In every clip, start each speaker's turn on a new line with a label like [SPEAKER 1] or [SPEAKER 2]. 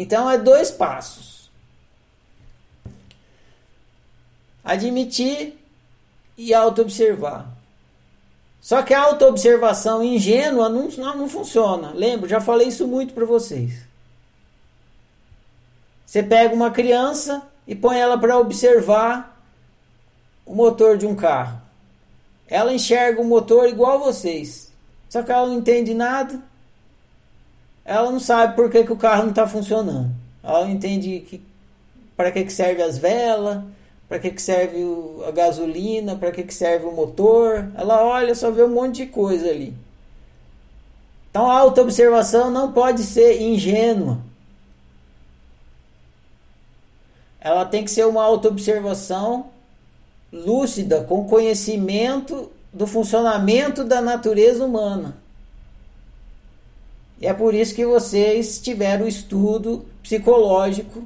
[SPEAKER 1] Então é dois passos. Admitir e auto-observar. Só que a auto-observação ingênua não, não, não funciona. Lembra? Já falei isso muito para vocês. Você pega uma criança e põe ela para observar o motor de um carro. Ela enxerga o motor igual vocês. Só que ela não entende nada. Ela não sabe por que, que o carro não está funcionando. Ela não entende que, para que, que serve as velas, para que, que serve o, a gasolina, para que, que serve o motor. Ela olha, só vê um monte de coisa ali. Então a autoobservação não pode ser ingênua. Ela tem que ser uma autoobservação lúcida, com conhecimento do funcionamento da natureza humana. E é por isso que vocês tiveram o estudo psicológico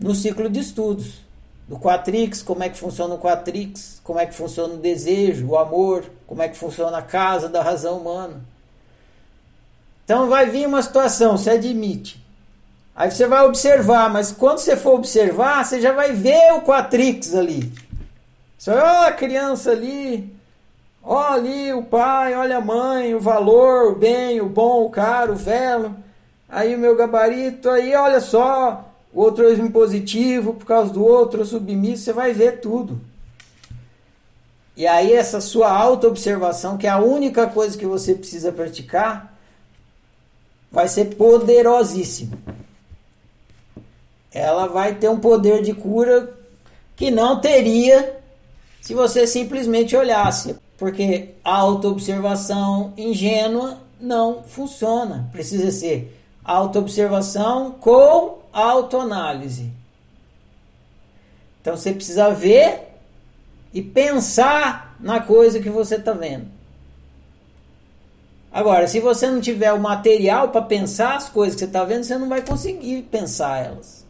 [SPEAKER 1] no ciclo de estudos. Do Quatrix, como é que funciona o Quatrix, como é que funciona o desejo, o amor, como é que funciona a casa da razão humana. Então vai vir uma situação, você admite. Aí você vai observar, mas quando você for observar, você já vai ver o Quatrix ali. Você vai, ó, a criança ali, ó ali o pai, olha a mãe, o valor, o bem, o bom, o caro, o velo. Aí o meu gabarito, aí olha só, o altruísmo positivo por causa do outro, submisso, você vai ver tudo. E aí essa sua auto-observação, que é a única coisa que você precisa praticar, vai ser poderosíssima. Ela vai ter um poder de cura que não teria se você simplesmente olhasse. Porque a auto-observação ingênua não funciona. Precisa ser auto-observação com autoanálise. Então você precisa ver e pensar na coisa que você está vendo. Agora, se você não tiver o material para pensar as coisas que você está vendo, você não vai conseguir pensar elas.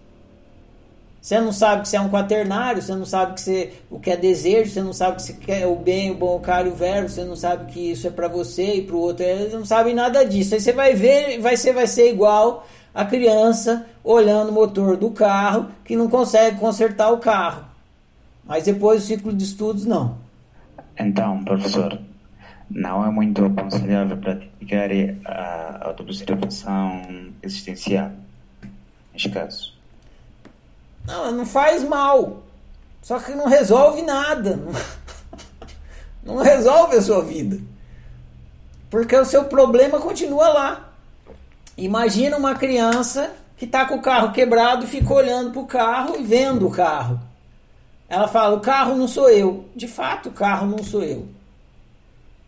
[SPEAKER 1] Você não sabe que você é um quaternário, você não sabe que você, o que é desejo, você não sabe que você quer o bem, o bom, o caro o verbo, você não sabe que isso é para você e para o outro, você não sabe nada disso. Aí você vai ver, vai ser, vai ser igual a criança olhando o motor do carro que não consegue consertar o carro. Mas depois o ciclo de estudos não.
[SPEAKER 2] Então, professor, não é muito aconselhável praticar a autoobservação existencial, neste caso.
[SPEAKER 1] Não, não faz mal. Só que não resolve nada. Não resolve a sua vida. Porque o seu problema continua lá. Imagina uma criança que está com o carro quebrado e fica olhando para o carro e vendo o carro. Ela fala: o carro não sou eu. De fato, o carro não sou eu.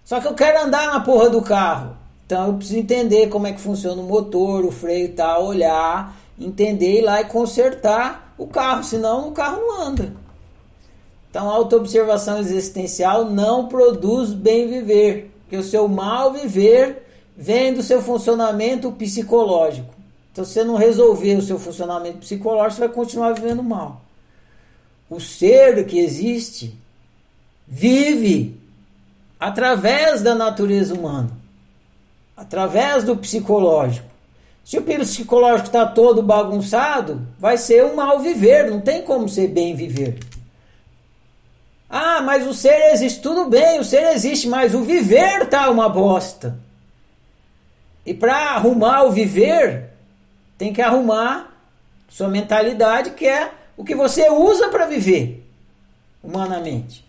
[SPEAKER 1] Só que eu quero andar na porra do carro. Então eu preciso entender como é que funciona o motor, o freio e tal, olhar, entender ir lá e consertar o carro, senão o carro não anda. Então a autoobservação existencial não produz bem viver, porque o seu mal viver vem do seu funcionamento psicológico. Então, se você não resolver o seu funcionamento psicológico, você vai continuar vivendo mal. O ser que existe vive através da natureza humana, através do psicológico. Se o psicológico está todo bagunçado, vai ser um mal viver, não tem como ser bem viver. Ah, mas o ser existe, tudo bem, o ser existe, mas o viver tá uma bosta. E para arrumar o viver, tem que arrumar sua mentalidade, que é o que você usa para viver humanamente.